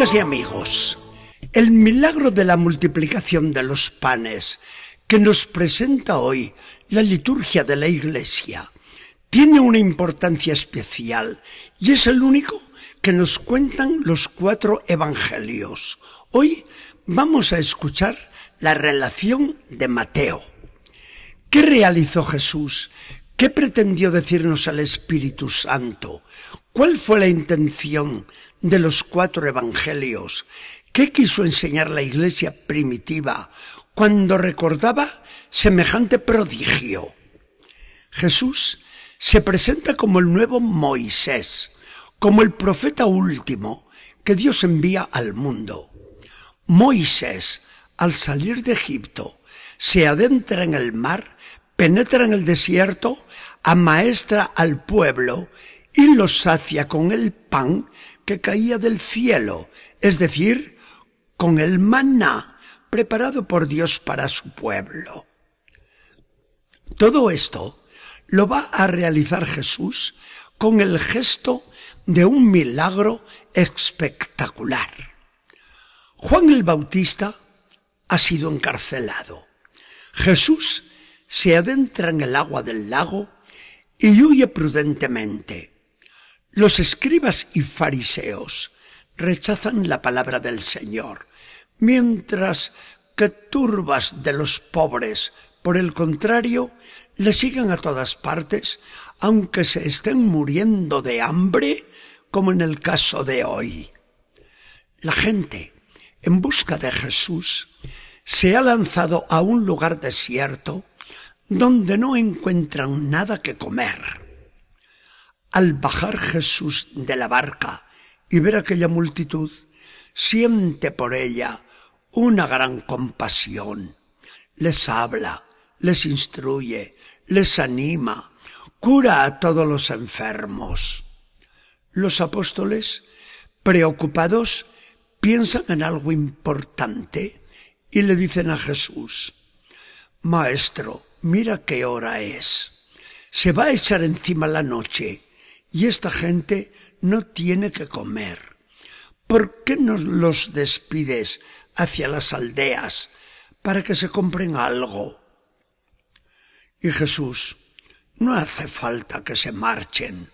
Amigas y amigos, el milagro de la multiplicación de los panes que nos presenta hoy la liturgia de la Iglesia tiene una importancia especial y es el único que nos cuentan los cuatro evangelios. Hoy vamos a escuchar la relación de Mateo. ¿Qué realizó Jesús? ¿Qué pretendió decirnos al Espíritu Santo? ¿Cuál fue la intención de los cuatro evangelios? ¿Qué quiso enseñar la iglesia primitiva cuando recordaba semejante prodigio? Jesús se presenta como el nuevo Moisés, como el profeta último que Dios envía al mundo. Moisés, al salir de Egipto, se adentra en el mar, penetra en el desierto, amaestra al pueblo y los sacia con el pan que caía del cielo, es decir, con el maná preparado por Dios para su pueblo. Todo esto lo va a realizar Jesús con el gesto de un milagro espectacular. Juan el Bautista ha sido encarcelado. Jesús se adentra en el agua del lago y huye prudentemente. Los escribas y fariseos rechazan la palabra del Señor, mientras que turbas de los pobres, por el contrario, le siguen a todas partes, aunque se estén muriendo de hambre, como en el caso de hoy. La gente, en busca de Jesús, se ha lanzado a un lugar desierto donde no encuentran nada que comer. Al bajar Jesús de la barca y ver aquella multitud, siente por ella una gran compasión. Les habla, les instruye, les anima, cura a todos los enfermos. Los apóstoles, preocupados, piensan en algo importante y le dicen a Jesús, Maestro, mira qué hora es. Se va a echar encima la noche y esta gente no tiene que comer. ¿Por qué no los despides hacia las aldeas para que se compren algo? Y Jesús, no hace falta que se marchen.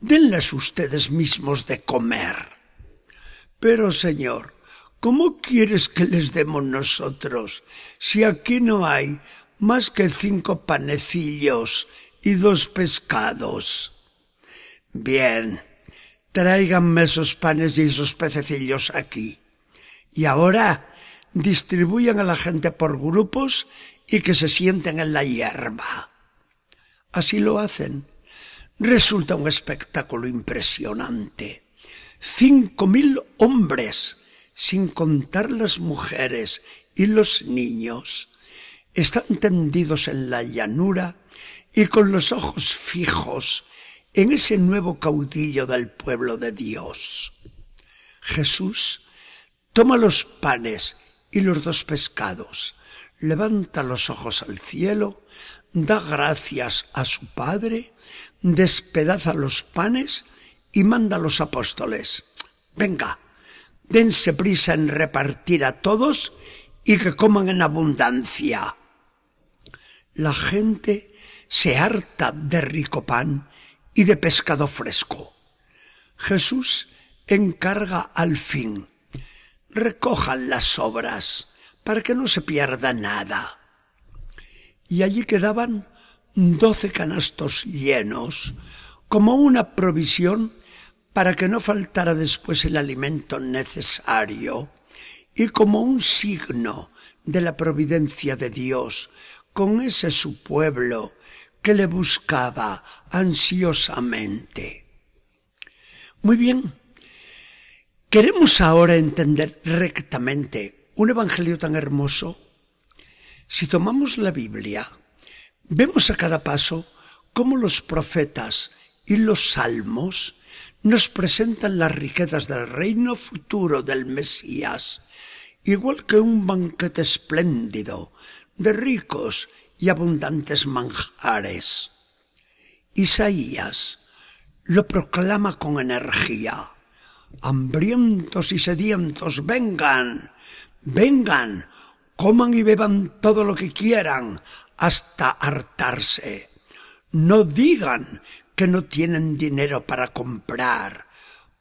Denles ustedes mismos de comer. Pero, Señor, ¿cómo quieres que les demos nosotros si aquí no hay más que cinco panecillos y dos pescados? Bien, tráiganme esos panes y esos pececillos aquí. Y ahora distribuyan a la gente por grupos y que se sienten en la hierba. Así lo hacen. Resulta un espectáculo impresionante. Cinco mil hombres, sin contar las mujeres y los niños, están tendidos en la llanura y con los ojos fijos en ese nuevo caudillo del pueblo de Dios. Jesús toma los panes y los dos pescados, levanta los ojos al cielo, da gracias a su Padre, despedaza los panes y manda a los apóstoles. Venga, dense prisa en repartir a todos y que coman en abundancia. La gente se harta de rico pan y de pescado fresco. Jesús encarga al fin, recojan las sobras para que no se pierda nada. Y allí quedaban doce canastos llenos, como una provisión para que no faltara después el alimento necesario y como un signo de la providencia de Dios con ese su pueblo que le buscaba ansiosamente. Muy bien, ¿queremos ahora entender rectamente un evangelio tan hermoso? Si tomamos la Biblia, vemos a cada paso cómo los profetas y los salmos nos presentan las riquezas del reino futuro del Mesías, igual que un banquete espléndido de ricos y abundantes manjares. Isaías lo proclama con energía. hambrientos y sedientos, vengan, vengan, coman y beban todo lo que quieran hasta hartarse. No digan que no tienen dinero para comprar,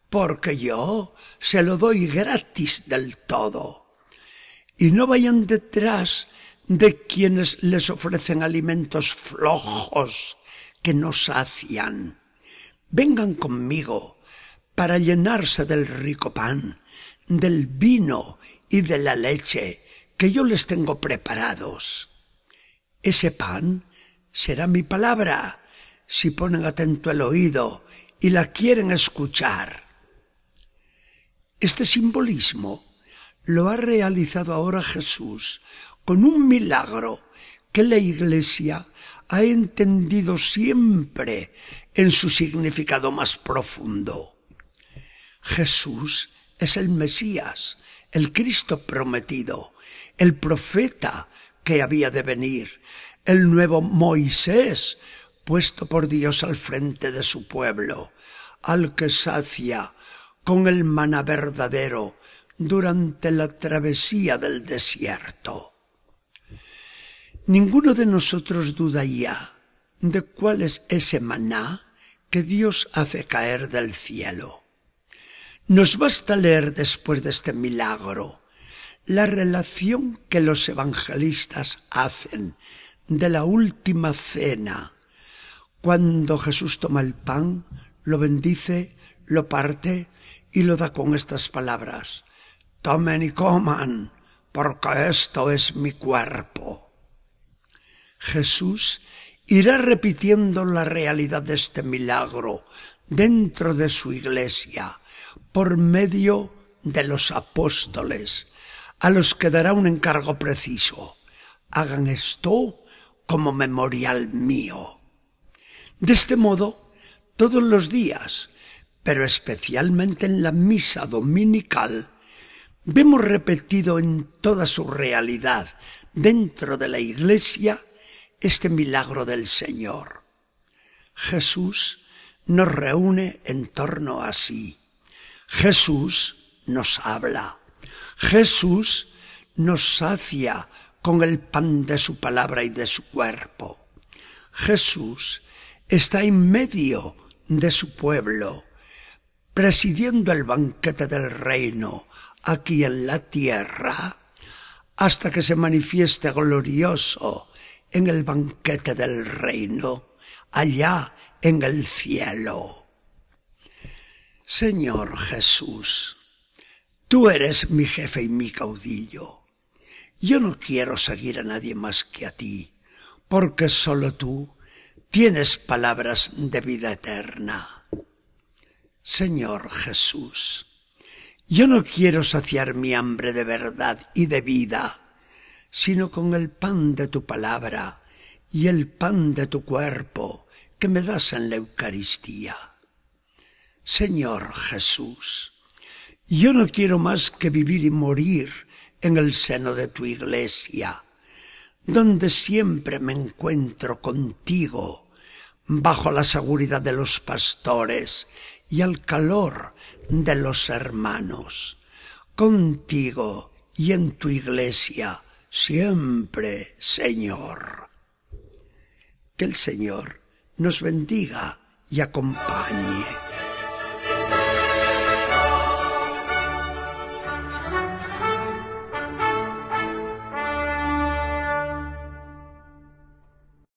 porque yo se lo doy gratis del todo. Y no vayan detrás de quienes les ofrecen alimentos flojos que no sacian. Vengan conmigo para llenarse del rico pan, del vino y de la leche que yo les tengo preparados. Ese pan será mi palabra si ponen atento el oído y la quieren escuchar. Este simbolismo lo ha realizado ahora Jesús con un milagro que la Iglesia ha entendido siempre en su significado más profundo. Jesús es el Mesías, el Cristo prometido, el profeta que había de venir, el nuevo Moisés, puesto por Dios al frente de su pueblo, al que sacia con el maná verdadero durante la travesía del desierto. Ninguno de nosotros duda ya de cuál es ese maná que Dios hace caer del cielo. Nos basta leer después de este milagro la relación que los evangelistas hacen de la última cena, cuando Jesús toma el pan, lo bendice, lo parte y lo da con estas palabras. Tomen y coman, porque esto es mi cuerpo. Jesús irá repitiendo la realidad de este milagro dentro de su iglesia por medio de los apóstoles, a los que dará un encargo preciso. Hagan esto como memorial mío. De este modo, todos los días, pero especialmente en la misa dominical, vemos repetido en toda su realidad dentro de la iglesia este milagro del Señor. Jesús nos reúne en torno a sí. Jesús nos habla. Jesús nos sacia con el pan de su palabra y de su cuerpo. Jesús está en medio de su pueblo, presidiendo el banquete del reino aquí en la tierra, hasta que se manifieste glorioso en el banquete del reino, allá en el cielo. Señor Jesús, tú eres mi jefe y mi caudillo. Yo no quiero seguir a nadie más que a ti, porque solo tú tienes palabras de vida eterna. Señor Jesús, yo no quiero saciar mi hambre de verdad y de vida, sino con el pan de tu palabra y el pan de tu cuerpo que me das en la Eucaristía. Señor Jesús, yo no quiero más que vivir y morir en el seno de tu iglesia, donde siempre me encuentro contigo, bajo la seguridad de los pastores y al calor de los hermanos, contigo y en tu iglesia, siempre, Señor. Que el Señor nos bendiga y acompañe.